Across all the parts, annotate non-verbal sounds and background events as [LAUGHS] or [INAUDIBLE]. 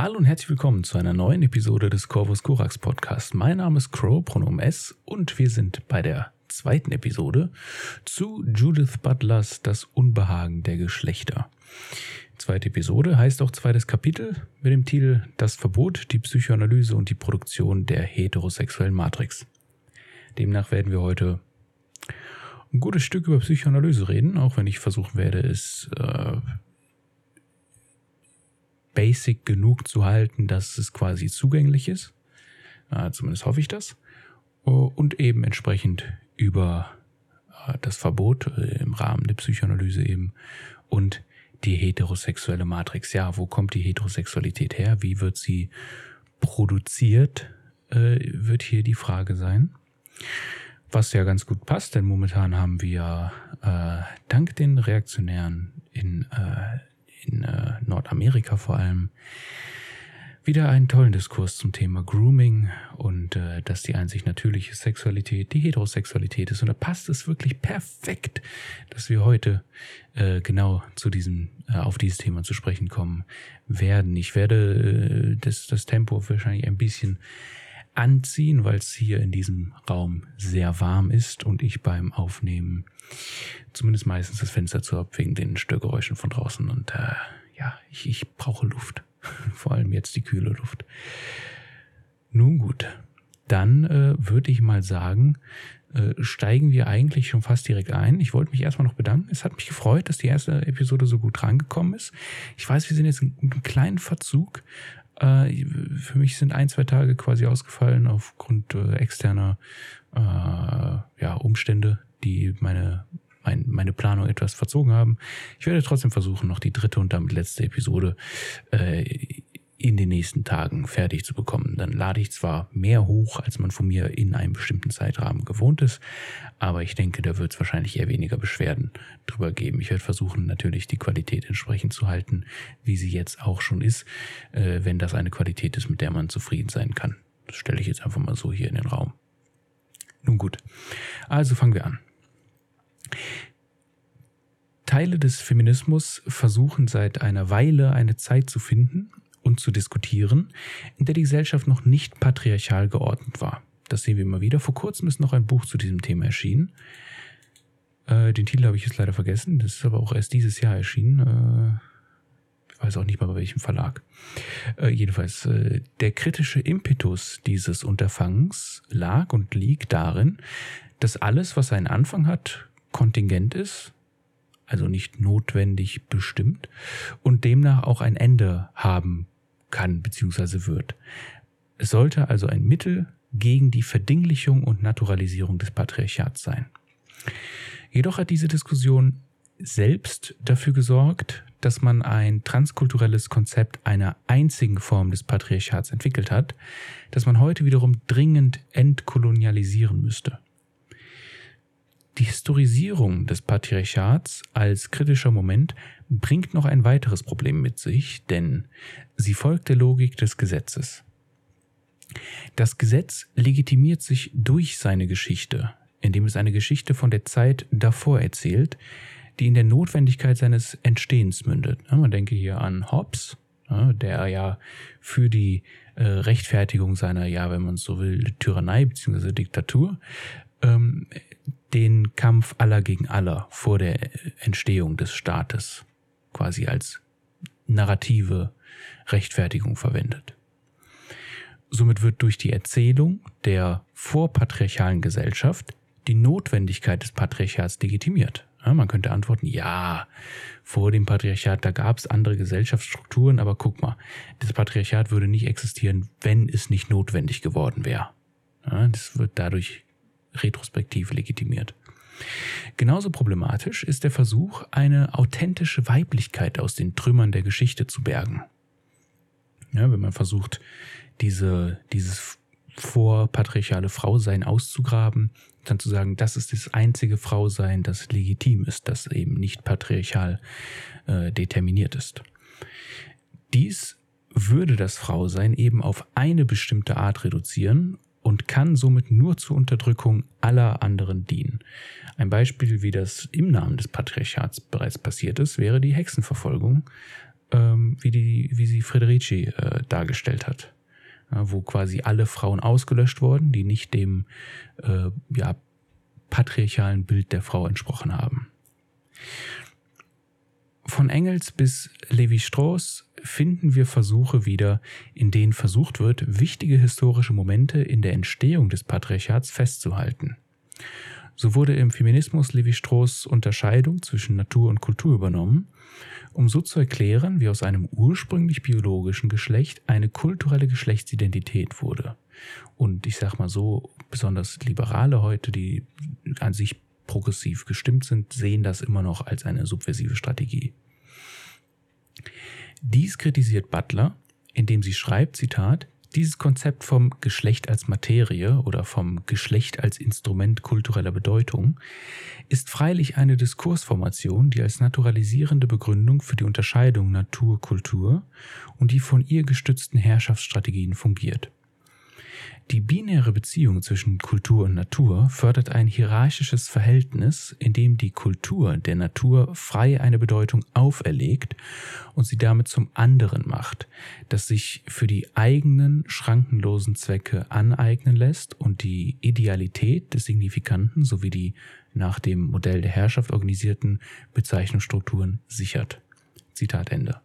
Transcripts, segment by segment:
Hallo und herzlich willkommen zu einer neuen Episode des Corvus Corax Podcast. Mein Name ist Crow, Pronomen S, und wir sind bei der zweiten Episode zu Judith Butlers Das Unbehagen der Geschlechter. Zweite Episode heißt auch zweites Kapitel mit dem Titel Das Verbot, die Psychoanalyse und die Produktion der heterosexuellen Matrix. Demnach werden wir heute ein gutes Stück über Psychoanalyse reden, auch wenn ich versuchen werde, es äh, basic genug zu halten, dass es quasi zugänglich ist. Äh, zumindest hoffe ich das. Uh, und eben entsprechend über äh, das Verbot äh, im Rahmen der Psychoanalyse eben und die heterosexuelle Matrix. Ja, wo kommt die Heterosexualität her? Wie wird sie produziert? Äh, wird hier die Frage sein. Was ja ganz gut passt, denn momentan haben wir äh, dank den Reaktionären in äh, in äh, Nordamerika vor allem, wieder einen tollen Diskurs zum Thema Grooming und äh, dass die einzig natürliche Sexualität die Heterosexualität ist. Und da passt es wirklich perfekt, dass wir heute äh, genau zu diesem, äh, auf dieses Thema zu sprechen kommen werden. Ich werde äh, das, das Tempo wahrscheinlich ein bisschen anziehen, weil es hier in diesem Raum sehr warm ist und ich beim Aufnehmen zumindest meistens das Fenster zu habe wegen den Störgeräuschen von draußen. Und äh, ja, ich, ich brauche Luft. [LAUGHS] Vor allem jetzt die kühle Luft. Nun gut, dann äh, würde ich mal sagen, äh, steigen wir eigentlich schon fast direkt ein. Ich wollte mich erstmal noch bedanken. Es hat mich gefreut, dass die erste Episode so gut rangekommen ist. Ich weiß, wir sind jetzt in einem kleinen Verzug, äh, für mich sind ein, zwei Tage quasi ausgefallen aufgrund äh, externer äh, ja, Umstände, die meine, mein, meine Planung etwas verzogen haben. Ich werde trotzdem versuchen, noch die dritte und damit letzte Episode äh, in den nächsten Tagen fertig zu bekommen. Dann lade ich zwar mehr hoch, als man von mir in einem bestimmten Zeitrahmen gewohnt ist, aber ich denke, da wird es wahrscheinlich eher weniger Beschwerden drüber geben. Ich werde versuchen, natürlich die Qualität entsprechend zu halten, wie sie jetzt auch schon ist, äh, wenn das eine Qualität ist, mit der man zufrieden sein kann. Das stelle ich jetzt einfach mal so hier in den Raum. Nun gut, also fangen wir an. Teile des Feminismus versuchen seit einer Weile eine Zeit zu finden, und zu diskutieren, in der die Gesellschaft noch nicht patriarchal geordnet war. Das sehen wir immer wieder. Vor kurzem ist noch ein Buch zu diesem Thema erschienen. Äh, den Titel habe ich jetzt leider vergessen. Das ist aber auch erst dieses Jahr erschienen. Äh, ich weiß auch nicht mal bei welchem Verlag. Äh, jedenfalls, äh, der kritische Impetus dieses Unterfangens lag und liegt darin, dass alles, was einen Anfang hat, kontingent ist also nicht notwendig bestimmt und demnach auch ein Ende haben kann bzw. wird. Es sollte also ein Mittel gegen die Verdinglichung und Naturalisierung des Patriarchats sein. Jedoch hat diese Diskussion selbst dafür gesorgt, dass man ein transkulturelles Konzept einer einzigen Form des Patriarchats entwickelt hat, das man heute wiederum dringend entkolonialisieren müsste. Die Historisierung des Patriarchats als kritischer Moment bringt noch ein weiteres Problem mit sich, denn sie folgt der Logik des Gesetzes. Das Gesetz legitimiert sich durch seine Geschichte, indem es eine Geschichte von der Zeit davor erzählt, die in der Notwendigkeit seines Entstehens mündet. Man denke hier an Hobbes, der ja für die äh, Rechtfertigung seiner, ja, wenn man so will, Tyrannei bzw. Diktatur ähm, den Kampf aller gegen aller vor der Entstehung des Staates quasi als narrative Rechtfertigung verwendet. Somit wird durch die Erzählung der vorpatriarchalen Gesellschaft die Notwendigkeit des Patriarchats legitimiert. Ja, man könnte antworten, ja, vor dem Patriarchat, da gab es andere Gesellschaftsstrukturen, aber guck mal, das Patriarchat würde nicht existieren, wenn es nicht notwendig geworden wäre. Ja, das wird dadurch retrospektiv legitimiert. Genauso problematisch ist der Versuch, eine authentische Weiblichkeit aus den Trümmern der Geschichte zu bergen. Ja, wenn man versucht, diese, dieses vorpatriarchale Frausein auszugraben, dann zu sagen, das ist das einzige Frausein, das legitim ist, das eben nicht patriarchal äh, determiniert ist. Dies würde das Frausein eben auf eine bestimmte Art reduzieren und kann somit nur zur Unterdrückung aller anderen dienen. Ein Beispiel, wie das im Namen des Patriarchats bereits passiert ist, wäre die Hexenverfolgung ähm, wie, die, wie sie Frederici äh, dargestellt hat. Ja, wo quasi alle Frauen ausgelöscht wurden, die nicht dem äh, ja, patriarchalen Bild der Frau entsprochen haben. Von Engels bis Levi-Strauss finden wir Versuche wieder, in denen versucht wird, wichtige historische Momente in der Entstehung des Patriarchats festzuhalten. So wurde im Feminismus Levi-Strauss Unterscheidung zwischen Natur und Kultur übernommen, um so zu erklären, wie aus einem ursprünglich biologischen Geschlecht eine kulturelle Geschlechtsidentität wurde. Und ich sag mal so, besonders Liberale heute, die an sich progressiv gestimmt sind, sehen das immer noch als eine subversive Strategie. Dies kritisiert Butler, indem sie schreibt, Zitat, dieses Konzept vom Geschlecht als Materie oder vom Geschlecht als Instrument kultureller Bedeutung ist freilich eine Diskursformation, die als naturalisierende Begründung für die Unterscheidung Natur-Kultur und die von ihr gestützten Herrschaftsstrategien fungiert. Die binäre Beziehung zwischen Kultur und Natur fördert ein hierarchisches Verhältnis, in dem die Kultur der Natur frei eine Bedeutung auferlegt und sie damit zum anderen macht, das sich für die eigenen schrankenlosen Zwecke aneignen lässt und die Idealität des Signifikanten sowie die nach dem Modell der Herrschaft organisierten Bezeichnungsstrukturen sichert. Zitat Ende.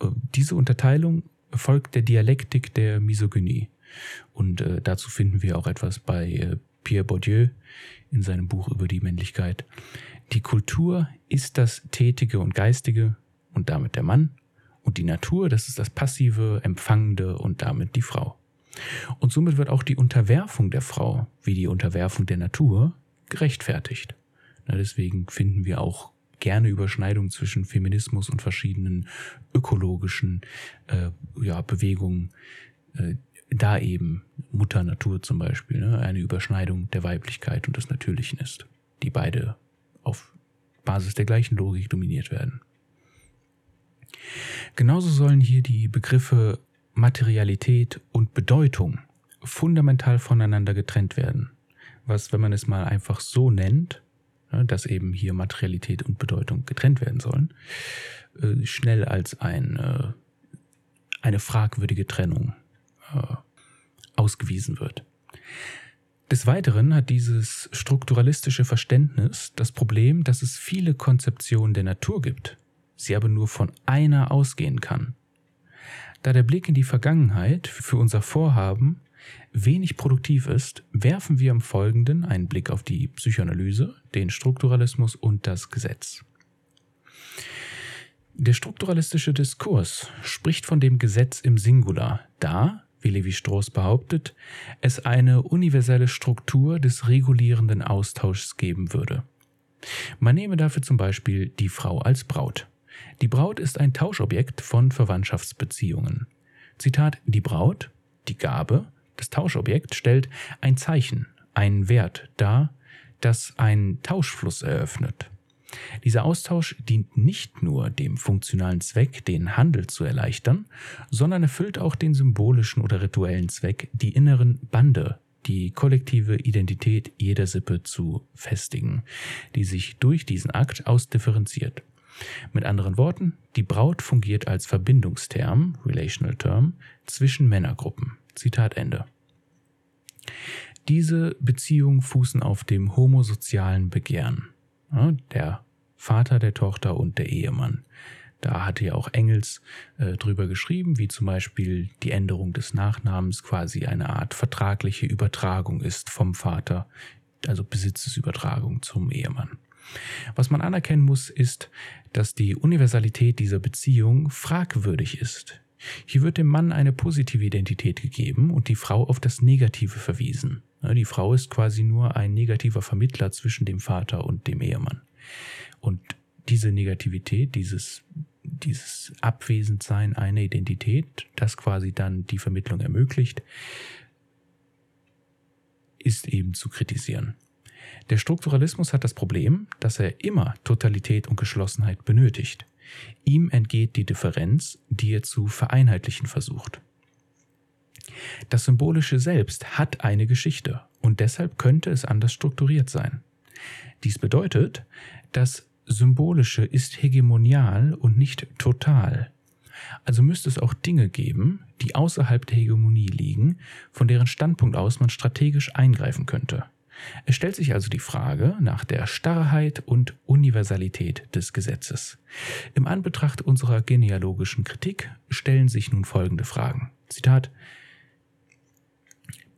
Äh, diese Unterteilung folgt der Dialektik der Misogynie. Und äh, dazu finden wir auch etwas bei äh, Pierre Bourdieu in seinem Buch über die Männlichkeit. Die Kultur ist das Tätige und Geistige und damit der Mann. Und die Natur, das ist das Passive, Empfangende und damit die Frau. Und somit wird auch die Unterwerfung der Frau, wie die Unterwerfung der Natur, gerechtfertigt. Na, deswegen finden wir auch gerne Überschneidungen zwischen Feminismus und verschiedenen ökologischen äh, ja, Bewegungen. Äh, da eben Mutter Natur zum Beispiel ne, eine Überschneidung der Weiblichkeit und des Natürlichen ist, die beide auf Basis der gleichen Logik dominiert werden. Genauso sollen hier die Begriffe Materialität und Bedeutung fundamental voneinander getrennt werden, was, wenn man es mal einfach so nennt, Ne, dass eben hier Materialität und Bedeutung getrennt werden sollen, äh, schnell als ein, äh, eine fragwürdige Trennung äh, ausgewiesen wird. Des Weiteren hat dieses strukturalistische Verständnis das Problem, dass es viele Konzeptionen der Natur gibt, sie aber nur von einer ausgehen kann. Da der Blick in die Vergangenheit für unser Vorhaben wenig produktiv ist, werfen wir im Folgenden einen Blick auf die Psychoanalyse, den Strukturalismus und das Gesetz. Der strukturalistische Diskurs spricht von dem Gesetz im Singular, da, wie Levi Strauss behauptet, es eine universelle Struktur des regulierenden Austauschs geben würde. Man nehme dafür zum Beispiel die Frau als Braut. Die Braut ist ein Tauschobjekt von Verwandtschaftsbeziehungen. Zitat, die Braut, die Gabe, das Tauschobjekt stellt ein Zeichen, einen Wert dar, das einen Tauschfluss eröffnet. Dieser Austausch dient nicht nur dem funktionalen Zweck, den Handel zu erleichtern, sondern erfüllt auch den symbolischen oder rituellen Zweck, die inneren Bande, die kollektive Identität jeder Sippe zu festigen, die sich durch diesen Akt ausdifferenziert. Mit anderen Worten, die Braut fungiert als Verbindungsterm, Relational Term, zwischen Männergruppen. Zitat Ende. Diese Beziehungen fußen auf dem homosozialen Begehren. Der Vater der Tochter und der Ehemann. Da hatte ja auch Engels äh, drüber geschrieben, wie zum Beispiel die Änderung des Nachnamens quasi eine Art vertragliche Übertragung ist vom Vater, also Besitzesübertragung zum Ehemann. Was man anerkennen muss, ist, dass die Universalität dieser Beziehung fragwürdig ist. Hier wird dem Mann eine positive Identität gegeben und die Frau auf das Negative verwiesen. Die Frau ist quasi nur ein negativer Vermittler zwischen dem Vater und dem Ehemann. Und diese Negativität, dieses, dieses Abwesendsein einer Identität, das quasi dann die Vermittlung ermöglicht, ist eben zu kritisieren. Der Strukturalismus hat das Problem, dass er immer Totalität und Geschlossenheit benötigt. Ihm entgeht die Differenz, die er zu vereinheitlichen versucht. Das Symbolische selbst hat eine Geschichte und deshalb könnte es anders strukturiert sein. Dies bedeutet, dass Symbolische ist hegemonial und nicht total. Also müsste es auch Dinge geben, die außerhalb der Hegemonie liegen, von deren Standpunkt aus man strategisch eingreifen könnte. Es stellt sich also die Frage nach der Starrheit und Universalität des Gesetzes. Im Anbetracht unserer genealogischen Kritik stellen sich nun folgende Fragen. Zitat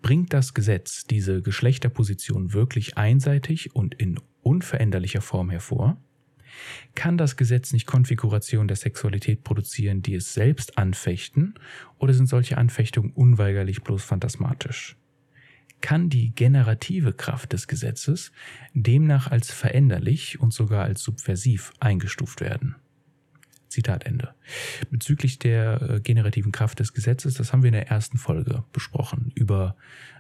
Bringt das Gesetz diese Geschlechterposition wirklich einseitig und in unveränderlicher Form hervor? Kann das Gesetz nicht Konfigurationen der Sexualität produzieren, die es selbst anfechten, oder sind solche Anfechtungen unweigerlich bloß phantasmatisch? Kann die generative Kraft des Gesetzes demnach als veränderlich und sogar als subversiv eingestuft werden? Zitat Ende. Bezüglich der äh, generativen Kraft des Gesetzes, das haben wir in der ersten Folge besprochen, über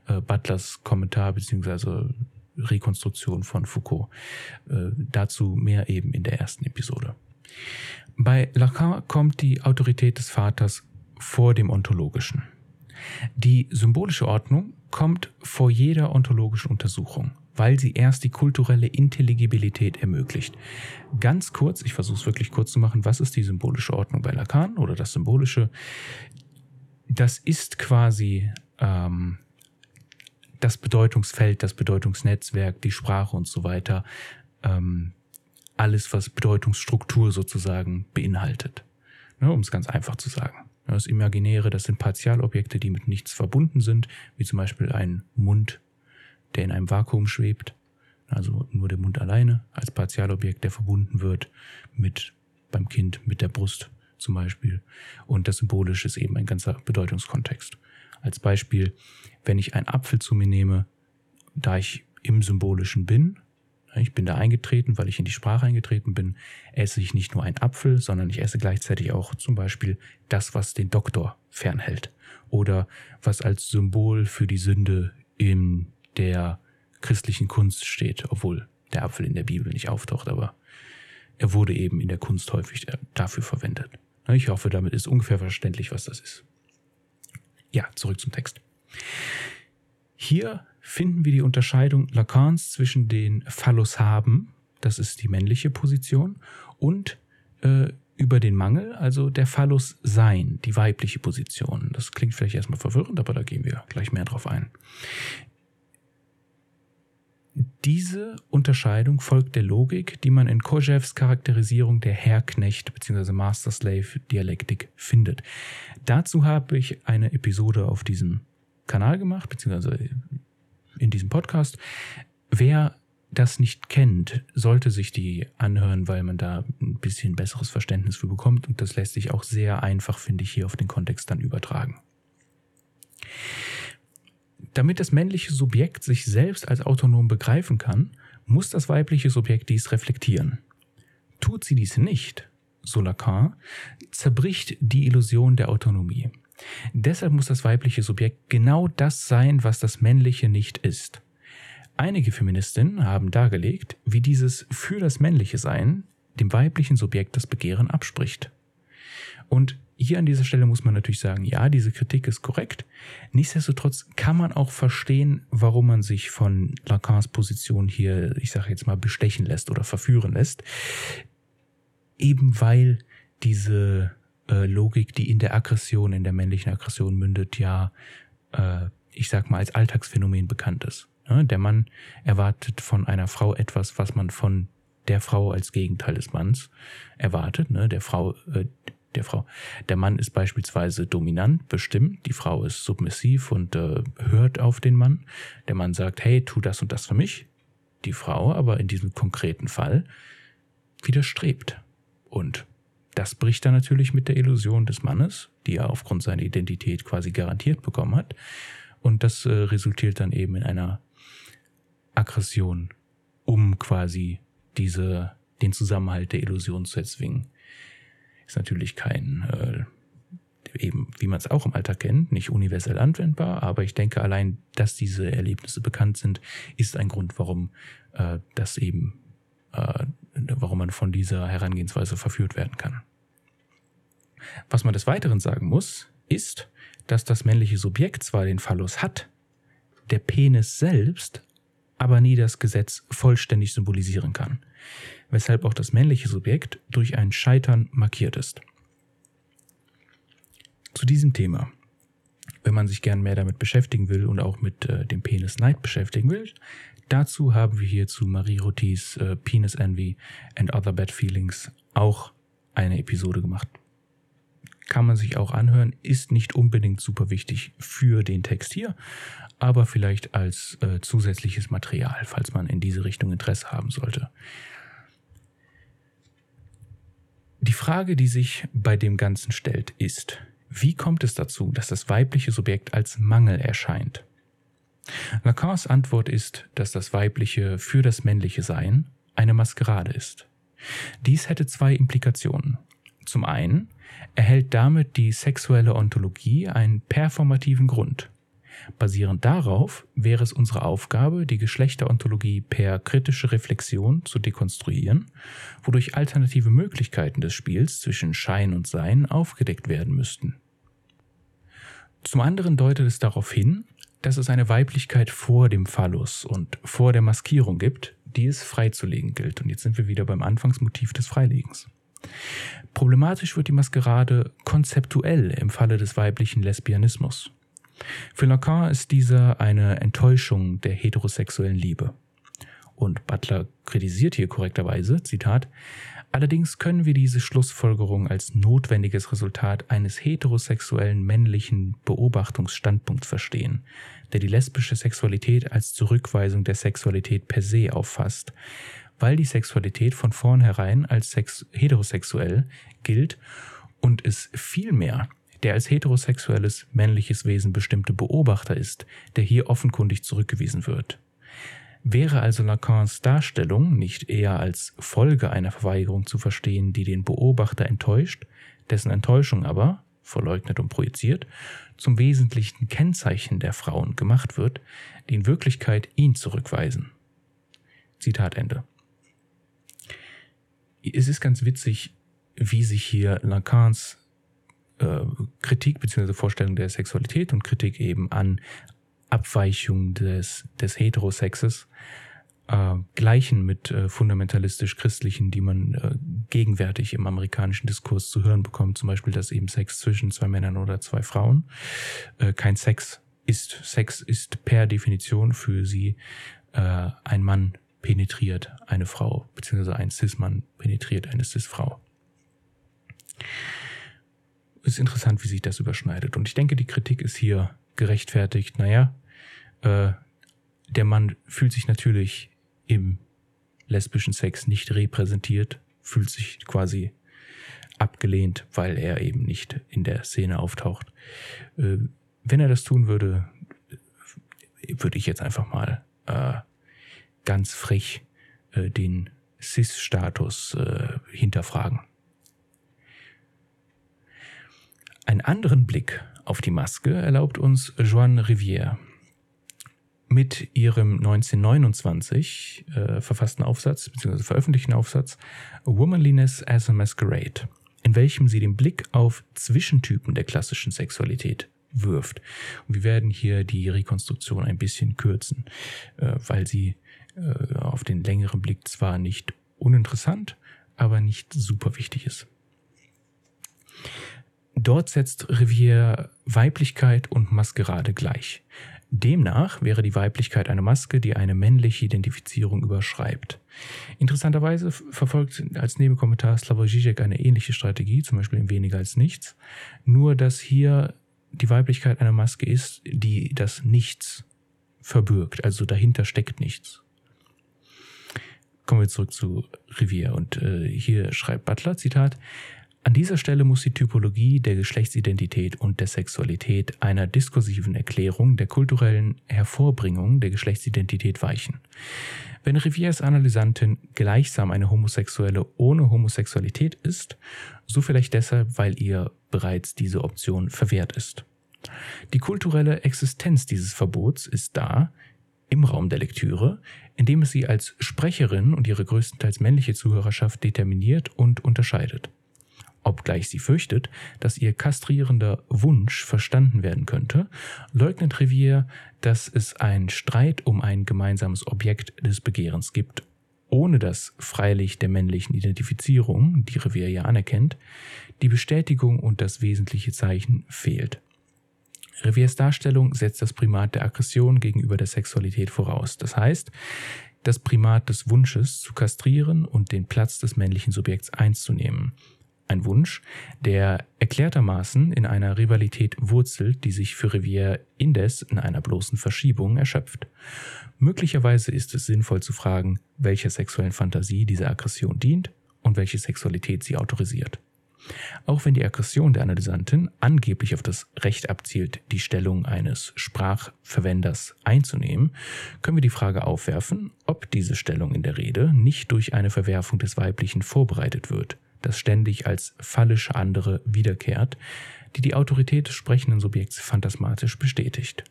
äh, Butlers Kommentar bzw. Rekonstruktion von Foucault. Äh, dazu mehr eben in der ersten Episode. Bei Lacan kommt die Autorität des Vaters vor dem Ontologischen. Die symbolische Ordnung kommt vor jeder ontologischen Untersuchung, weil sie erst die kulturelle Intelligibilität ermöglicht. Ganz kurz, ich versuche es wirklich kurz zu machen, was ist die symbolische Ordnung bei Lacan oder das Symbolische? Das ist quasi ähm, das Bedeutungsfeld, das Bedeutungsnetzwerk, die Sprache und so weiter, ähm, alles, was Bedeutungsstruktur sozusagen beinhaltet. Ne, um es ganz einfach zu sagen. Das Imaginäre, das sind Partialobjekte, die mit nichts verbunden sind, wie zum Beispiel ein Mund, der in einem Vakuum schwebt. Also nur der Mund alleine als Partialobjekt, der verbunden wird mit beim Kind, mit der Brust zum Beispiel. Und das Symbolische ist eben ein ganzer Bedeutungskontext. Als Beispiel, wenn ich einen Apfel zu mir nehme, da ich im Symbolischen bin, ich bin da eingetreten, weil ich in die Sprache eingetreten bin, esse ich nicht nur einen Apfel, sondern ich esse gleichzeitig auch zum Beispiel das, was den Doktor fernhält. Oder was als Symbol für die Sünde in der christlichen Kunst steht, obwohl der Apfel in der Bibel nicht auftaucht, aber er wurde eben in der Kunst häufig dafür verwendet. Ich hoffe, damit ist ungefähr verständlich, was das ist. Ja, zurück zum Text. Hier finden wir die Unterscheidung Lacans zwischen den Phallus haben, das ist die männliche Position, und äh, über den Mangel, also der Phallus sein, die weibliche Position. Das klingt vielleicht erstmal verwirrend, aber da gehen wir gleich mehr drauf ein. Diese Unterscheidung folgt der Logik, die man in Kojèves Charakterisierung der Herrknecht bzw. Master-Slave-Dialektik findet. Dazu habe ich eine Episode auf diesem Kanal gemacht, beziehungsweise in diesem Podcast. Wer das nicht kennt, sollte sich die anhören, weil man da ein bisschen besseres Verständnis für bekommt und das lässt sich auch sehr einfach, finde ich, hier auf den Kontext dann übertragen. Damit das männliche Subjekt sich selbst als autonom begreifen kann, muss das weibliche Subjekt dies reflektieren. Tut sie dies nicht, so Lacan, zerbricht die Illusion der Autonomie. Deshalb muss das weibliche Subjekt genau das sein, was das männliche nicht ist. Einige Feministinnen haben dargelegt, wie dieses für das männliche Sein dem weiblichen Subjekt das Begehren abspricht. Und hier an dieser Stelle muss man natürlich sagen, ja, diese Kritik ist korrekt. Nichtsdestotrotz kann man auch verstehen, warum man sich von Lacans Position hier, ich sage jetzt mal, bestechen lässt oder verführen lässt. Eben weil diese äh, Logik, die in der Aggression, in der männlichen Aggression mündet, ja, äh, ich sag mal, als Alltagsphänomen bekannt ist. Ne? Der Mann erwartet von einer Frau etwas, was man von der Frau als Gegenteil des Manns erwartet. Ne? Der Frau, äh, der Frau. Der Mann ist beispielsweise dominant, bestimmt, die Frau ist submissiv und äh, hört auf den Mann. Der Mann sagt, hey, tu das und das für mich. Die Frau aber in diesem konkreten Fall widerstrebt und das bricht dann natürlich mit der Illusion des Mannes, die er aufgrund seiner Identität quasi garantiert bekommen hat. Und das äh, resultiert dann eben in einer Aggression, um quasi diese, den Zusammenhalt der Illusion zu erzwingen. Ist natürlich kein, äh, eben, wie man es auch im Alltag kennt, nicht universell anwendbar, aber ich denke allein, dass diese Erlebnisse bekannt sind, ist ein Grund, warum äh, das eben äh, warum man von dieser Herangehensweise verführt werden kann. Was man des Weiteren sagen muss, ist, dass das männliche Subjekt zwar den Phallus hat, der Penis selbst aber nie das Gesetz vollständig symbolisieren kann. weshalb auch das männliche Subjekt durch ein Scheitern markiert ist. Zu diesem Thema, wenn man sich gern mehr damit beschäftigen will und auch mit äh, dem Penis Neid beschäftigen will, dazu haben wir hier zu Marie Rotis äh, Penis Envy and Other Bad Feelings auch eine Episode gemacht. Kann man sich auch anhören, ist nicht unbedingt super wichtig für den Text hier, aber vielleicht als äh, zusätzliches Material, falls man in diese Richtung Interesse haben sollte. Die Frage, die sich bei dem Ganzen stellt, ist, wie kommt es dazu, dass das weibliche Subjekt als Mangel erscheint? Lacans Antwort ist, dass das weibliche für das männliche Sein eine Maskerade ist. Dies hätte zwei Implikationen. Zum einen erhält damit die sexuelle Ontologie einen performativen Grund. Basierend darauf wäre es unsere Aufgabe, die Geschlechterontologie per kritische Reflexion zu dekonstruieren, wodurch alternative Möglichkeiten des Spiels zwischen Schein und Sein aufgedeckt werden müssten. Zum anderen deutet es darauf hin, dass es eine Weiblichkeit vor dem Phallus und vor der Maskierung gibt, die es freizulegen gilt. Und jetzt sind wir wieder beim Anfangsmotiv des Freilegens. Problematisch wird die Maskerade konzeptuell im Falle des weiblichen Lesbianismus. Für Lacan ist dieser eine Enttäuschung der heterosexuellen Liebe. Und Butler kritisiert hier korrekterweise, Zitat, allerdings können wir diese Schlussfolgerung als notwendiges Resultat eines heterosexuellen männlichen Beobachtungsstandpunkts verstehen, der die lesbische Sexualität als Zurückweisung der Sexualität per se auffasst, weil die Sexualität von vornherein als sex heterosexuell gilt und es vielmehr der als heterosexuelles männliches Wesen bestimmte Beobachter ist, der hier offenkundig zurückgewiesen wird. Wäre also Lacans Darstellung nicht eher als Folge einer Verweigerung zu verstehen, die den Beobachter enttäuscht, dessen Enttäuschung aber, verleugnet und projiziert, zum wesentlichen Kennzeichen der Frauen gemacht wird, die in Wirklichkeit ihn zurückweisen. Zitat Ende. Es ist ganz witzig, wie sich hier Lacans äh, Kritik bzw. Vorstellung der Sexualität und Kritik eben an Abweichung des, des Heterosexes äh, gleichen mit äh, fundamentalistisch-christlichen, die man äh, gegenwärtig im amerikanischen Diskurs zu hören bekommt, zum Beispiel, dass eben Sex zwischen zwei Männern oder zwei Frauen äh, kein Sex ist. Sex ist per Definition für sie äh, ein Mann penetriert eine Frau, beziehungsweise ein Cis-Mann penetriert eine Cis-Frau ist interessant, wie sich das überschneidet. Und ich denke, die Kritik ist hier gerechtfertigt. Naja, äh, der Mann fühlt sich natürlich im lesbischen Sex nicht repräsentiert, fühlt sich quasi abgelehnt, weil er eben nicht in der Szene auftaucht. Äh, wenn er das tun würde, würde ich jetzt einfach mal äh, ganz frech äh, den Cis-Status äh, hinterfragen. Einen anderen Blick auf die Maske erlaubt uns Joanne Rivière. Mit ihrem 1929 äh, verfassten Aufsatz bzw. veröffentlichten Aufsatz Womanliness as a Masquerade, in welchem sie den Blick auf Zwischentypen der klassischen Sexualität wirft. Und wir werden hier die Rekonstruktion ein bisschen kürzen, äh, weil sie äh, auf den längeren Blick zwar nicht uninteressant, aber nicht super wichtig ist. Dort setzt Rivière Weiblichkeit und Maskerade gleich. Demnach wäre die Weiblichkeit eine Maske, die eine männliche Identifizierung überschreibt. Interessanterweise verfolgt als Nebenkommentar Slavoj Žižek eine ähnliche Strategie, zum Beispiel in Weniger als Nichts, nur dass hier die Weiblichkeit eine Maske ist, die das Nichts verbirgt, also dahinter steckt nichts. Kommen wir zurück zu Rivière und äh, hier schreibt Butler, Zitat, an dieser Stelle muss die Typologie der Geschlechtsidentität und der Sexualität einer diskursiven Erklärung der kulturellen Hervorbringung der Geschlechtsidentität weichen. Wenn Rivières Analysantin gleichsam eine Homosexuelle ohne Homosexualität ist, so vielleicht deshalb, weil ihr bereits diese Option verwehrt ist. Die kulturelle Existenz dieses Verbots ist da, im Raum der Lektüre, indem es sie als Sprecherin und ihre größtenteils männliche Zuhörerschaft determiniert und unterscheidet obgleich sie fürchtet, dass ihr kastrierender Wunsch verstanden werden könnte, leugnet Rivière, dass es einen Streit um ein gemeinsames Objekt des Begehrens gibt ohne dass freilich der männlichen Identifizierung, die Revier ja anerkennt, die Bestätigung und das wesentliche Zeichen fehlt. Reviers Darstellung setzt das Primat der Aggression gegenüber der Sexualität voraus. Das heißt, das Primat des Wunsches zu kastrieren und den Platz des männlichen Subjekts einzunehmen. Ein Wunsch, der erklärtermaßen in einer Rivalität wurzelt, die sich für Rivière indes in einer bloßen Verschiebung erschöpft. Möglicherweise ist es sinnvoll zu fragen, welcher sexuellen Fantasie diese Aggression dient und welche Sexualität sie autorisiert. Auch wenn die Aggression der Analysantin angeblich auf das Recht abzielt, die Stellung eines Sprachverwenders einzunehmen, können wir die Frage aufwerfen, ob diese Stellung in der Rede nicht durch eine Verwerfung des Weiblichen vorbereitet wird, das ständig als fallische andere wiederkehrt, die die Autorität des sprechenden Subjekts phantasmatisch bestätigt.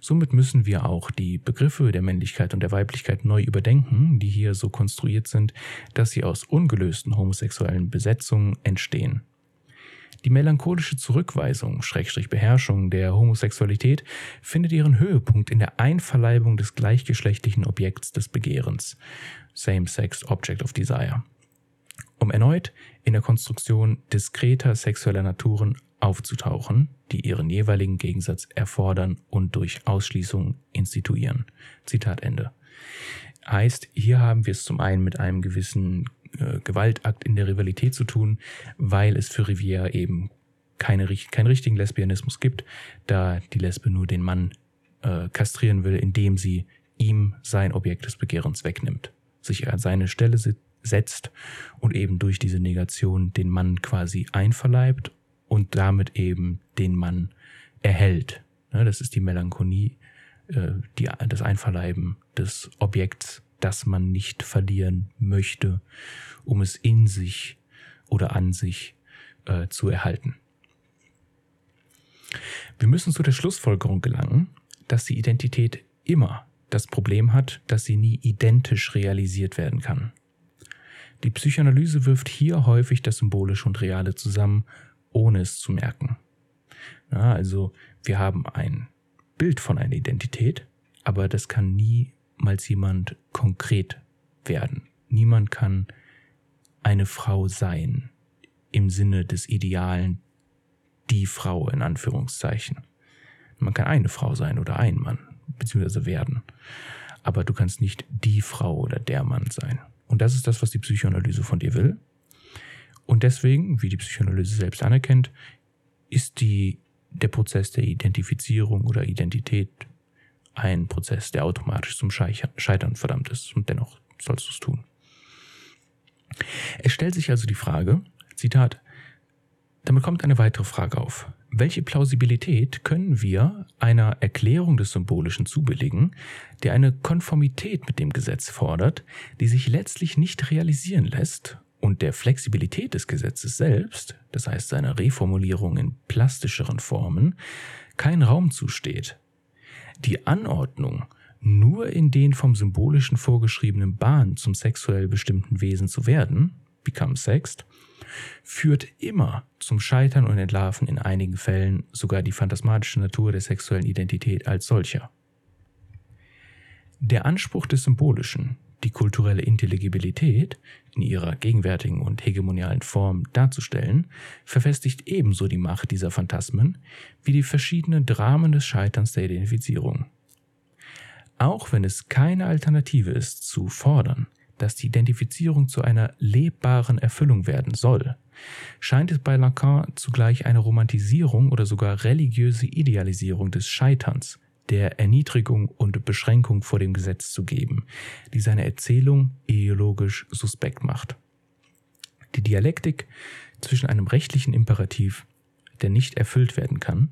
Somit müssen wir auch die Begriffe der Männlichkeit und der Weiblichkeit neu überdenken, die hier so konstruiert sind, dass sie aus ungelösten homosexuellen Besetzungen entstehen. Die melancholische Zurückweisung, Schrägstrich Beherrschung der Homosexualität findet ihren Höhepunkt in der Einverleibung des gleichgeschlechtlichen Objekts des Begehrens, Same-Sex Object of Desire, um erneut in der Konstruktion diskreter sexueller Naturen aufzutauchen, die ihren jeweiligen Gegensatz erfordern und durch Ausschließung instituieren. Zitat Ende. Heißt, hier haben wir es zum einen mit einem gewissen äh, Gewaltakt in der Rivalität zu tun, weil es für Rivière eben keine, keinen richtigen Lesbianismus gibt, da die Lesbe nur den Mann äh, kastrieren will, indem sie ihm sein Objekt des Begehrens wegnimmt, sich an seine Stelle setzt und eben durch diese Negation den Mann quasi einverleibt und damit eben den Mann erhält. Ne, das ist die Melancholie, äh, das Einverleiben des Objekts, das man nicht verlieren möchte, um es in sich oder an sich äh, zu erhalten. Wir müssen zu der Schlussfolgerung gelangen, dass die Identität immer das Problem hat, dass sie nie identisch realisiert werden kann. Die Psychoanalyse wirft hier häufig das Symbolische und Reale zusammen ohne es zu merken. Ja, also wir haben ein Bild von einer Identität, aber das kann niemals jemand konkret werden. Niemand kann eine Frau sein im Sinne des Idealen, die Frau in Anführungszeichen. Man kann eine Frau sein oder ein Mann, beziehungsweise werden. Aber du kannst nicht die Frau oder der Mann sein. Und das ist das, was die Psychoanalyse von dir will. Und deswegen, wie die Psychoanalyse selbst anerkennt, ist die, der Prozess der Identifizierung oder Identität ein Prozess, der automatisch zum Scheitern verdammt ist. Und dennoch sollst du es tun. Es stellt sich also die Frage, Zitat, damit kommt eine weitere Frage auf. Welche Plausibilität können wir einer Erklärung des Symbolischen zubilligen, die eine Konformität mit dem Gesetz fordert, die sich letztlich nicht realisieren lässt und der Flexibilität des Gesetzes selbst, das heißt seiner Reformulierung in plastischeren Formen, kein Raum zusteht. Die Anordnung, nur in den vom Symbolischen vorgeschriebenen Bahnen zum sexuell bestimmten Wesen zu werden, become sexed, führt immer zum Scheitern und Entlarven in einigen Fällen sogar die phantasmatische Natur der sexuellen Identität als solcher. Der Anspruch des Symbolischen, die kulturelle Intelligibilität in ihrer gegenwärtigen und hegemonialen Form darzustellen, verfestigt ebenso die Macht dieser Phantasmen wie die verschiedenen Dramen des Scheiterns der Identifizierung. Auch wenn es keine Alternative ist, zu fordern, dass die Identifizierung zu einer lebbaren Erfüllung werden soll, scheint es bei Lacan zugleich eine Romantisierung oder sogar religiöse Idealisierung des Scheiterns der Erniedrigung und Beschränkung vor dem Gesetz zu geben, die seine Erzählung ideologisch suspekt macht. Die Dialektik zwischen einem rechtlichen Imperativ, der nicht erfüllt werden kann,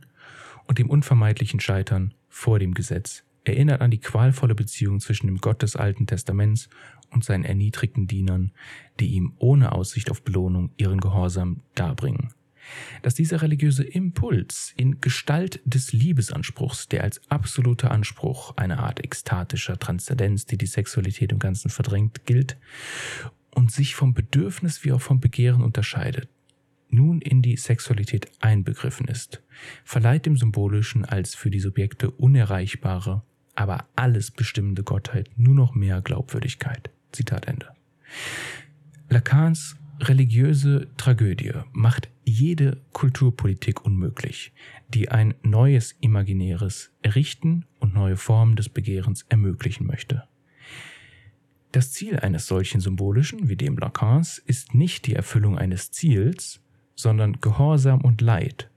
und dem unvermeidlichen Scheitern vor dem Gesetz erinnert an die qualvolle Beziehung zwischen dem Gott des Alten Testaments und seinen erniedrigten Dienern, die ihm ohne Aussicht auf Belohnung ihren Gehorsam darbringen. Dass dieser religiöse Impuls in Gestalt des Liebesanspruchs, der als absoluter Anspruch, eine Art ekstatischer Transzendenz, die die Sexualität im Ganzen verdrängt, gilt und sich vom Bedürfnis wie auch vom Begehren unterscheidet, nun in die Sexualität einbegriffen ist, verleiht dem Symbolischen als für die Subjekte unerreichbare, aber alles bestimmende Gottheit nur noch mehr Glaubwürdigkeit. Zitat Ende. Lacans religiöse Tragödie macht jede Kulturpolitik unmöglich, die ein neues Imaginäres errichten und neue Formen des Begehrens ermöglichen möchte. Das Ziel eines solchen symbolischen wie dem Lacans ist nicht die Erfüllung eines Ziels, sondern Gehorsam und Leid.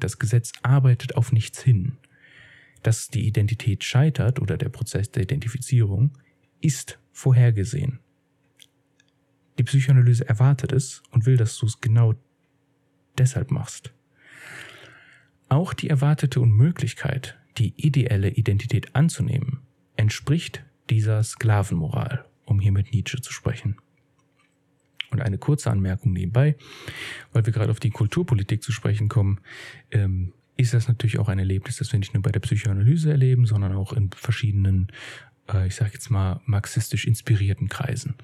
Das Gesetz arbeitet auf nichts hin. Dass die Identität scheitert oder der Prozess der Identifizierung ist vorhergesehen. Die Psychoanalyse erwartet es und will, dass du es genau deshalb machst. Auch die erwartete Unmöglichkeit, die ideelle Identität anzunehmen, entspricht dieser Sklavenmoral, um hier mit Nietzsche zu sprechen. Und eine kurze Anmerkung nebenbei, weil wir gerade auf die Kulturpolitik zu sprechen kommen, ähm, ist das natürlich auch ein Erlebnis, das wir nicht nur bei der Psychoanalyse erleben, sondern auch in verschiedenen, äh, ich sage jetzt mal, marxistisch inspirierten Kreisen.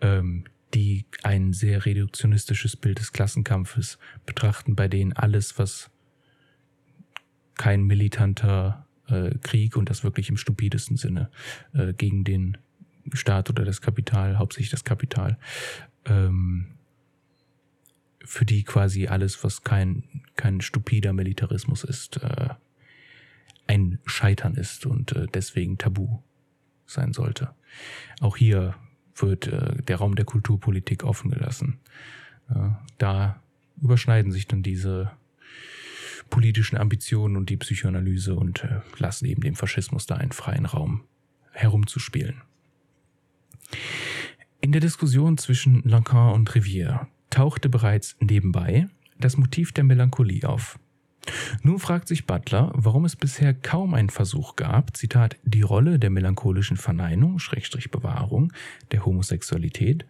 Ähm, die ein sehr reduktionistisches Bild des Klassenkampfes betrachten, bei denen alles, was kein militanter äh, Krieg und das wirklich im stupidesten Sinne äh, gegen den Staat oder das Kapital, hauptsächlich das Kapital, ähm, für die quasi alles, was kein, kein stupider Militarismus ist, äh, ein Scheitern ist und äh, deswegen tabu sein sollte. Auch hier wird äh, der Raum der Kulturpolitik offen gelassen. Da überschneiden sich dann diese politischen Ambitionen und die Psychoanalyse und äh, lassen eben dem Faschismus da einen freien Raum herumzuspielen. In der Diskussion zwischen Lacan und Rivière tauchte bereits nebenbei das Motiv der Melancholie auf. Nun fragt sich Butler, warum es bisher kaum einen Versuch gab, Zitat, die Rolle der melancholischen Verneinung, Schrägstrich Bewahrung, der Homosexualität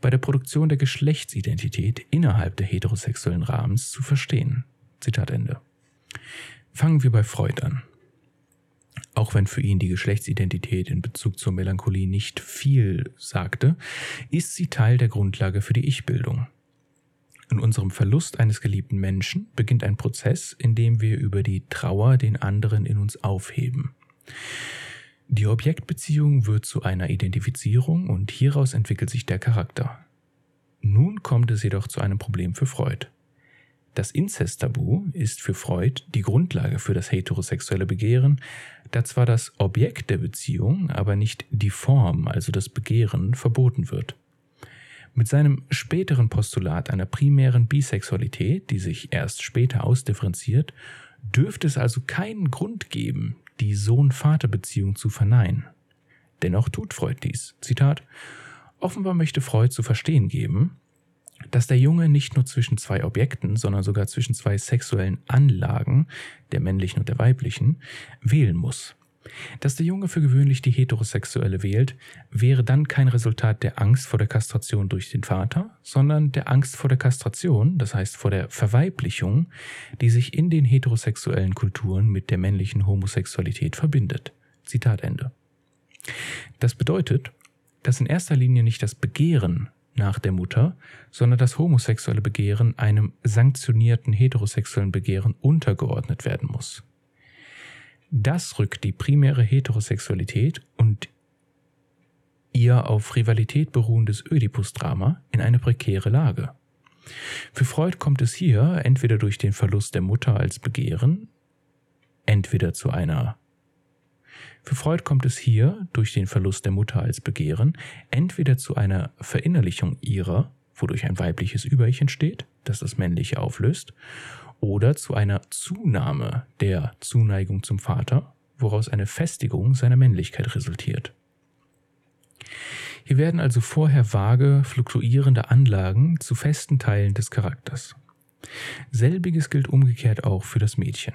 bei der Produktion der Geschlechtsidentität innerhalb der heterosexuellen Rahmens zu verstehen. Zitat Ende. Fangen wir bei Freud an. Auch wenn für ihn die Geschlechtsidentität in Bezug zur Melancholie nicht viel sagte, ist sie Teil der Grundlage für die Ich-Bildung. In unserem Verlust eines geliebten Menschen beginnt ein Prozess, in dem wir über die Trauer den anderen in uns aufheben. Die Objektbeziehung wird zu einer Identifizierung und hieraus entwickelt sich der Charakter. Nun kommt es jedoch zu einem Problem für Freud. Das Inzesttabu ist für Freud die Grundlage für das heterosexuelle Begehren, da zwar das Objekt der Beziehung, aber nicht die Form, also das Begehren, verboten wird. Mit seinem späteren Postulat einer primären Bisexualität, die sich erst später ausdifferenziert, dürfte es also keinen Grund geben, die Sohn-Vater-Beziehung zu verneinen. Dennoch tut Freud dies. Zitat Offenbar möchte Freud zu verstehen geben, dass der Junge nicht nur zwischen zwei Objekten, sondern sogar zwischen zwei sexuellen Anlagen, der männlichen und der weiblichen, wählen muss. Dass der Junge für gewöhnlich die heterosexuelle wählt, wäre dann kein Resultat der Angst vor der Kastration durch den Vater, sondern der Angst vor der Kastration, das heißt vor der Verweiblichung, die sich in den heterosexuellen Kulturen mit der männlichen Homosexualität verbindet. Zitat Ende. Das bedeutet, dass in erster Linie nicht das Begehren nach der Mutter, sondern das homosexuelle Begehren einem sanktionierten heterosexuellen Begehren untergeordnet werden muss. Das rückt die primäre Heterosexualität und ihr auf Rivalität beruhendes Ödipus-Drama in eine prekäre Lage. Für Freud kommt es hier entweder durch den Verlust der Mutter als Begehren, entweder zu einer für Freud kommt es hier durch den Verlust der Mutter als Begehren entweder zu einer Verinnerlichung ihrer, wodurch ein weibliches Über-Ich entsteht, das das männliche auflöst, oder zu einer Zunahme der Zuneigung zum Vater, woraus eine Festigung seiner Männlichkeit resultiert. Hier werden also vorher vage, fluktuierende Anlagen zu festen Teilen des Charakters. Selbiges gilt umgekehrt auch für das Mädchen.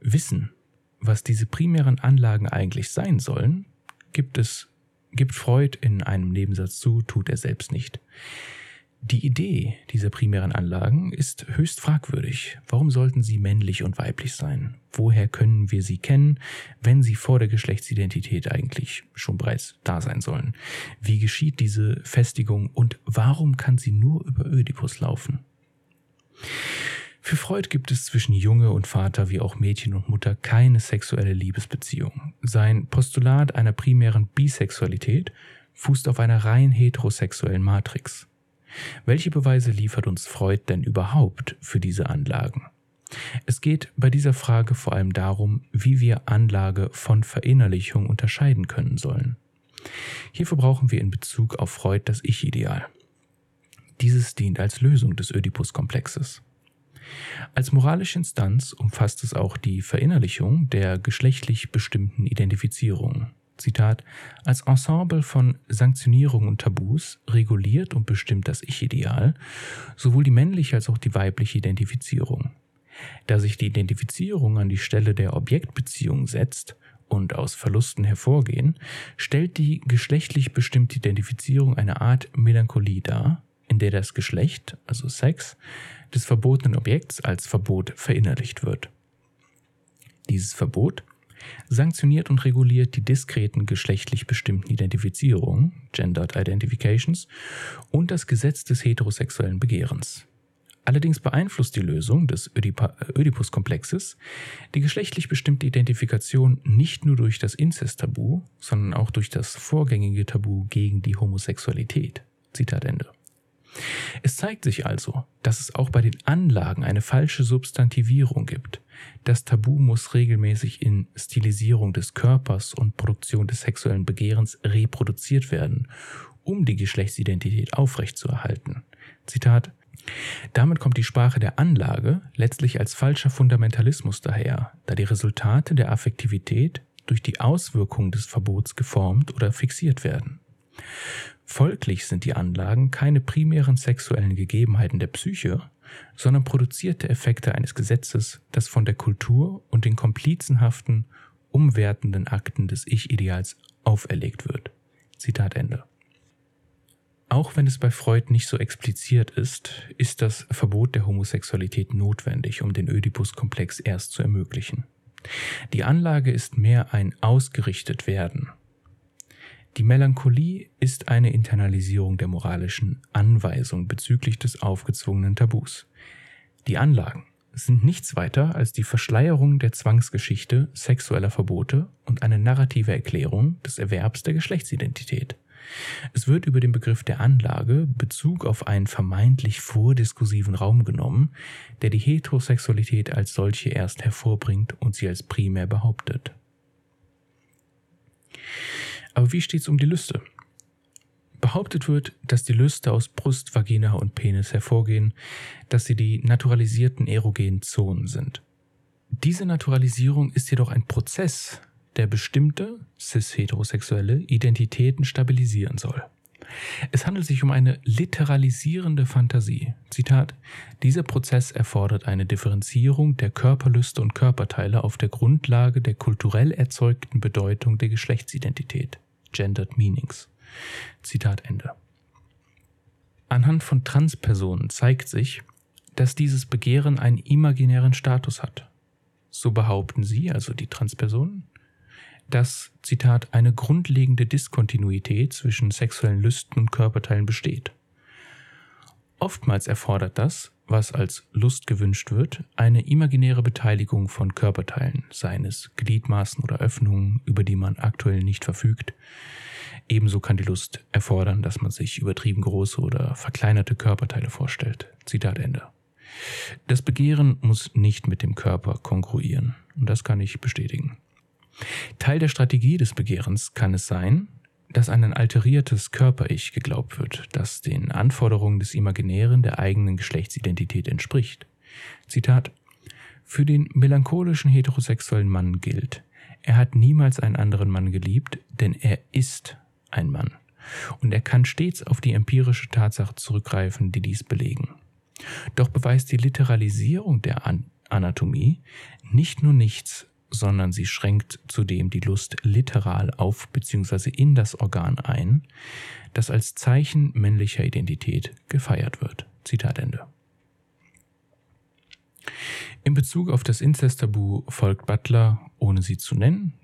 Wissen, was diese primären Anlagen eigentlich sein sollen, gibt es, gibt Freud in einem Nebensatz zu, tut er selbst nicht. Die Idee dieser primären Anlagen ist höchst fragwürdig. Warum sollten sie männlich und weiblich sein? Woher können wir sie kennen, wenn sie vor der Geschlechtsidentität eigentlich schon bereits da sein sollen? Wie geschieht diese Festigung und warum kann sie nur über Ödipus laufen? Für Freud gibt es zwischen Junge und Vater wie auch Mädchen und Mutter keine sexuelle Liebesbeziehung. Sein Postulat einer primären Bisexualität fußt auf einer rein heterosexuellen Matrix. Welche Beweise liefert uns Freud denn überhaupt für diese Anlagen? Es geht bei dieser Frage vor allem darum, wie wir Anlage von Verinnerlichung unterscheiden können sollen. Hierfür brauchen wir in Bezug auf Freud das Ich-Ideal. Dieses dient als Lösung des Ödipus-Komplexes. Als moralische Instanz umfasst es auch die Verinnerlichung der geschlechtlich bestimmten Identifizierung. Zitat, als Ensemble von Sanktionierung und Tabus reguliert und bestimmt das Ich-Ideal sowohl die männliche als auch die weibliche Identifizierung. Da sich die Identifizierung an die Stelle der Objektbeziehung setzt und aus Verlusten hervorgehen, stellt die geschlechtlich bestimmte Identifizierung eine Art Melancholie dar, in der das Geschlecht, also Sex, des verbotenen Objekts als Verbot verinnerlicht wird. Dieses Verbot sanktioniert und reguliert die diskreten geschlechtlich bestimmten Identifizierungen, Gendered Identifications, und das Gesetz des heterosexuellen Begehrens. Allerdings beeinflusst die Lösung des Ödipus-Komplexes die geschlechtlich bestimmte Identifikation nicht nur durch das Inzest-Tabu, sondern auch durch das vorgängige Tabu gegen die Homosexualität. Zitat Ende. Es zeigt sich also, dass es auch bei den Anlagen eine falsche Substantivierung gibt. Das Tabu muss regelmäßig in Stilisierung des Körpers und Produktion des sexuellen Begehrens reproduziert werden, um die Geschlechtsidentität aufrechtzuerhalten. Zitat damit kommt die Sprache der Anlage letztlich als falscher Fundamentalismus daher, da die Resultate der Affektivität durch die Auswirkungen des Verbots geformt oder fixiert werden. Folglich sind die Anlagen keine primären sexuellen Gegebenheiten der Psyche, sondern produzierte Effekte eines Gesetzes, das von der Kultur und den komplizenhaften, umwertenden Akten des Ich-Ideals auferlegt wird. Zitat Ende. Auch wenn es bei Freud nicht so expliziert ist, ist das Verbot der Homosexualität notwendig, um den Ödipus-Komplex erst zu ermöglichen. Die Anlage ist mehr ein ausgerichtet werden, die Melancholie ist eine Internalisierung der moralischen Anweisung bezüglich des aufgezwungenen Tabus. Die Anlagen sind nichts weiter als die Verschleierung der Zwangsgeschichte sexueller Verbote und eine narrative Erklärung des Erwerbs der Geschlechtsidentität. Es wird über den Begriff der Anlage Bezug auf einen vermeintlich vordiskursiven Raum genommen, der die Heterosexualität als solche erst hervorbringt und sie als primär behauptet. Aber wie steht es um die Lüste? Behauptet wird, dass die Lüste aus Brust, Vagina und Penis hervorgehen, dass sie die naturalisierten erogenen Zonen sind. Diese Naturalisierung ist jedoch ein Prozess, der bestimmte cis-heterosexuelle Identitäten stabilisieren soll. Es handelt sich um eine literalisierende Fantasie. Zitat: Dieser Prozess erfordert eine Differenzierung der Körperlüste und Körperteile auf der Grundlage der kulturell erzeugten Bedeutung der Geschlechtsidentität. Gendered Meanings. Zitat Ende. Anhand von Transpersonen zeigt sich, dass dieses Begehren einen imaginären Status hat. So behaupten sie, also die Transpersonen, dass, Zitat, eine grundlegende Diskontinuität zwischen sexuellen Lüsten und Körperteilen besteht. Oftmals erfordert das, was als Lust gewünscht wird, eine imaginäre Beteiligung von Körperteilen, seien es Gliedmaßen oder Öffnungen, über die man aktuell nicht verfügt. Ebenso kann die Lust erfordern, dass man sich übertrieben große oder verkleinerte Körperteile vorstellt. Zitat Ende. Das Begehren muss nicht mit dem Körper kongruieren, und das kann ich bestätigen. Teil der Strategie des Begehrens kann es sein, dass an ein alteriertes Körper-Ich geglaubt wird, das den Anforderungen des Imaginären der eigenen Geschlechtsidentität entspricht. Zitat Für den melancholischen heterosexuellen Mann gilt, er hat niemals einen anderen Mann geliebt, denn er ist ein Mann. Und er kann stets auf die empirische Tatsache zurückgreifen, die dies belegen. Doch beweist die Literalisierung der An Anatomie nicht nur nichts, sondern sie schränkt zudem die Lust literal auf bzw. in das Organ ein, das als Zeichen männlicher Identität gefeiert wird. Zitat Ende. In Bezug auf das Inzesttabu folgt Butler, ohne sie zu nennen,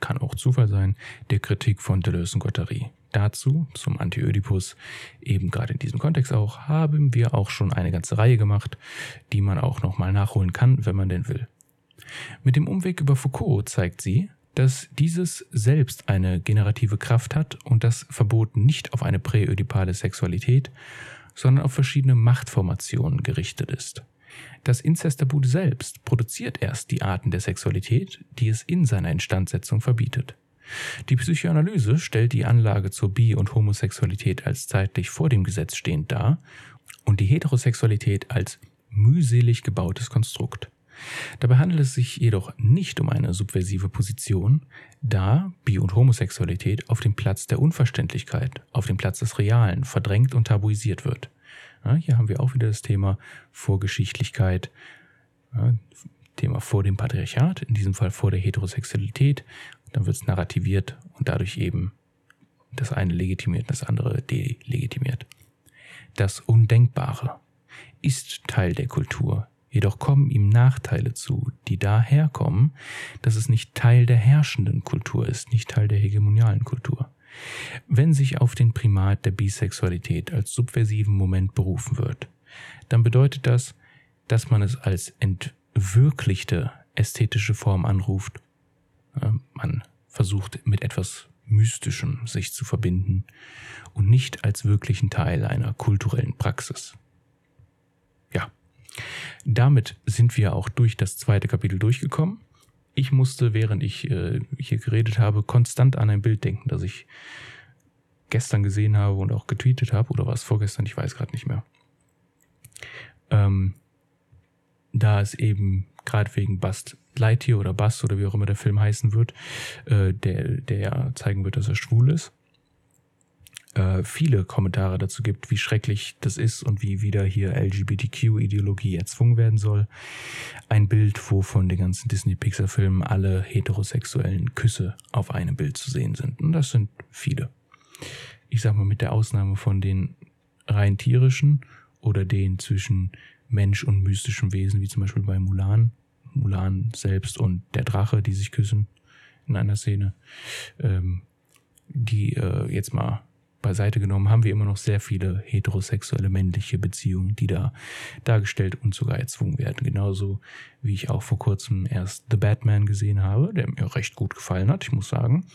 kann auch Zufall sein, der Kritik von Deleuze und Guattari. Dazu, zum Anti-Ödipus, eben gerade in diesem Kontext auch, haben wir auch schon eine ganze Reihe gemacht, die man auch nochmal nachholen kann, wenn man denn will. Mit dem Umweg über Foucault zeigt sie, dass dieses selbst eine generative Kraft hat und das Verbot nicht auf eine präödipale Sexualität, sondern auf verschiedene Machtformationen gerichtet ist. Das Inzesttabu selbst produziert erst die Arten der Sexualität, die es in seiner Instandsetzung verbietet. Die Psychoanalyse stellt die Anlage zur Bi- und Homosexualität als zeitlich vor dem Gesetz stehend dar und die Heterosexualität als mühselig gebautes Konstrukt. Dabei handelt es sich jedoch nicht um eine subversive Position, da Bi- und Homosexualität auf dem Platz der Unverständlichkeit, auf dem Platz des Realen verdrängt und tabuisiert wird. Ja, hier haben wir auch wieder das Thema Vorgeschichtlichkeit, ja, Thema vor dem Patriarchat, in diesem Fall vor der Heterosexualität. Dann wird es narrativiert und dadurch eben das eine legitimiert, das andere delegitimiert. Das Undenkbare ist Teil der Kultur, jedoch kommen ihm Nachteile zu, die daher kommen, dass es nicht Teil der herrschenden Kultur ist, nicht Teil der hegemonialen Kultur. Wenn sich auf den Primat der Bisexualität als subversiven Moment berufen wird, dann bedeutet das, dass man es als entwirklichte ästhetische Form anruft. Man versucht mit etwas Mystischem sich zu verbinden und nicht als wirklichen Teil einer kulturellen Praxis. Damit sind wir auch durch das zweite Kapitel durchgekommen ich musste, während ich äh, hier geredet habe, konstant an ein Bild denken, das ich gestern gesehen habe und auch getweetet habe. Oder war es vorgestern? Ich weiß gerade nicht mehr. Ähm, da es eben gerade wegen Bust Lightyear oder Bust oder wie auch immer der Film heißen wird, äh, der, der zeigen wird, dass er schwul ist äh, viele Kommentare dazu gibt, wie schrecklich das ist und wie wieder hier LGBTQ-Ideologie erzwungen werden soll. Ein Bild, wo von den ganzen Disney-Pixar-Filmen alle heterosexuellen Küsse auf einem Bild zu sehen sind. Und das sind viele. Ich sag mal, mit der Ausnahme von den rein tierischen oder den zwischen Mensch und mystischem Wesen, wie zum Beispiel bei Mulan. Mulan selbst und der Drache, die sich küssen in einer Szene. Ähm, die äh, jetzt mal beiseite genommen, haben wir immer noch sehr viele heterosexuelle männliche Beziehungen, die da dargestellt und sogar erzwungen werden. Genauso wie ich auch vor kurzem erst The Batman gesehen habe, der mir recht gut gefallen hat, ich muss sagen.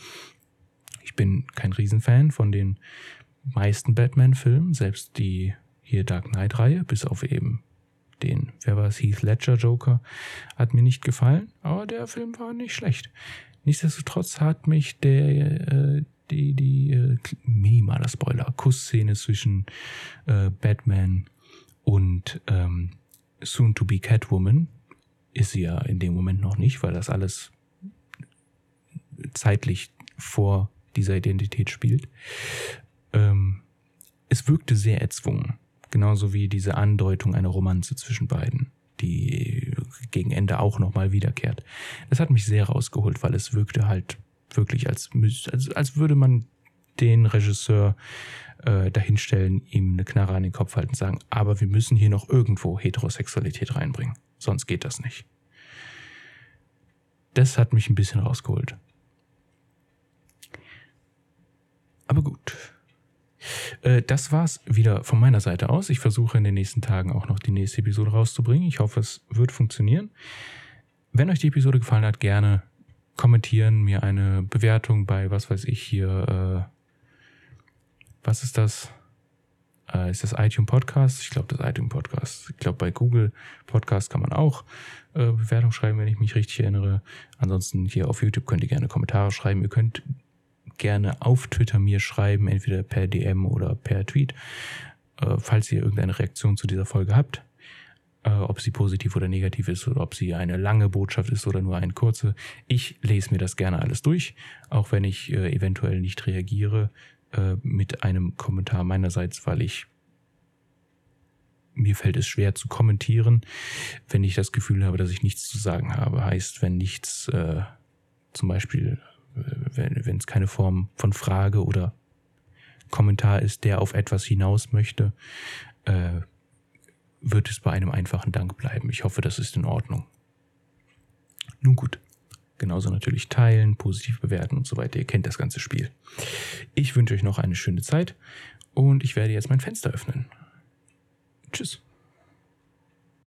Ich bin kein Riesenfan von den meisten Batman-Filmen, selbst die hier Dark Knight-Reihe, bis auf eben den, wer war es, Heath Ledger Joker, hat mir nicht gefallen, aber der Film war nicht schlecht. Nichtsdestotrotz hat mich der, äh, die, die äh, minimaler Spoiler, Kussszene zwischen äh, Batman und ähm, Soon to be Catwoman ist sie ja in dem Moment noch nicht, weil das alles zeitlich vor dieser Identität spielt. Ähm, es wirkte sehr erzwungen, genauso wie diese Andeutung einer Romanze zwischen beiden, die gegen Ende auch nochmal wiederkehrt. Das hat mich sehr rausgeholt, weil es wirkte halt wirklich, als, als, als würde man den Regisseur äh, dahinstellen, ihm eine Knarre an den Kopf halten und sagen, aber wir müssen hier noch irgendwo Heterosexualität reinbringen. Sonst geht das nicht. Das hat mich ein bisschen rausgeholt. Aber gut. Äh, das war's wieder von meiner Seite aus. Ich versuche in den nächsten Tagen auch noch die nächste Episode rauszubringen. Ich hoffe, es wird funktionieren. Wenn euch die Episode gefallen hat, gerne kommentieren, mir eine Bewertung bei, was weiß ich hier, äh, was ist das? Äh, ist das iTunes Podcast? Ich glaube, das iTunes Podcast. Ich glaube, bei Google Podcast kann man auch äh, Bewertung schreiben, wenn ich mich richtig erinnere. Ansonsten hier auf YouTube könnt ihr gerne Kommentare schreiben. Ihr könnt gerne auf Twitter mir schreiben, entweder per DM oder per Tweet, äh, falls ihr irgendeine Reaktion zu dieser Folge habt äh, ob sie positiv oder negativ ist oder ob sie eine lange Botschaft ist oder nur eine kurze. Ich lese mir das gerne alles durch, auch wenn ich äh, eventuell nicht reagiere äh, mit einem Kommentar meinerseits, weil ich mir fällt es schwer zu kommentieren, wenn ich das Gefühl habe, dass ich nichts zu sagen habe. Heißt, wenn nichts, äh, zum Beispiel, äh, wenn, wenn es keine Form von Frage oder Kommentar ist, der auf etwas hinaus möchte, äh, wird es bei einem einfachen Dank bleiben. Ich hoffe, das ist in Ordnung. Nun gut. Genauso natürlich teilen, positiv bewerten und so weiter. Ihr kennt das ganze Spiel. Ich wünsche euch noch eine schöne Zeit und ich werde jetzt mein Fenster öffnen. Tschüss.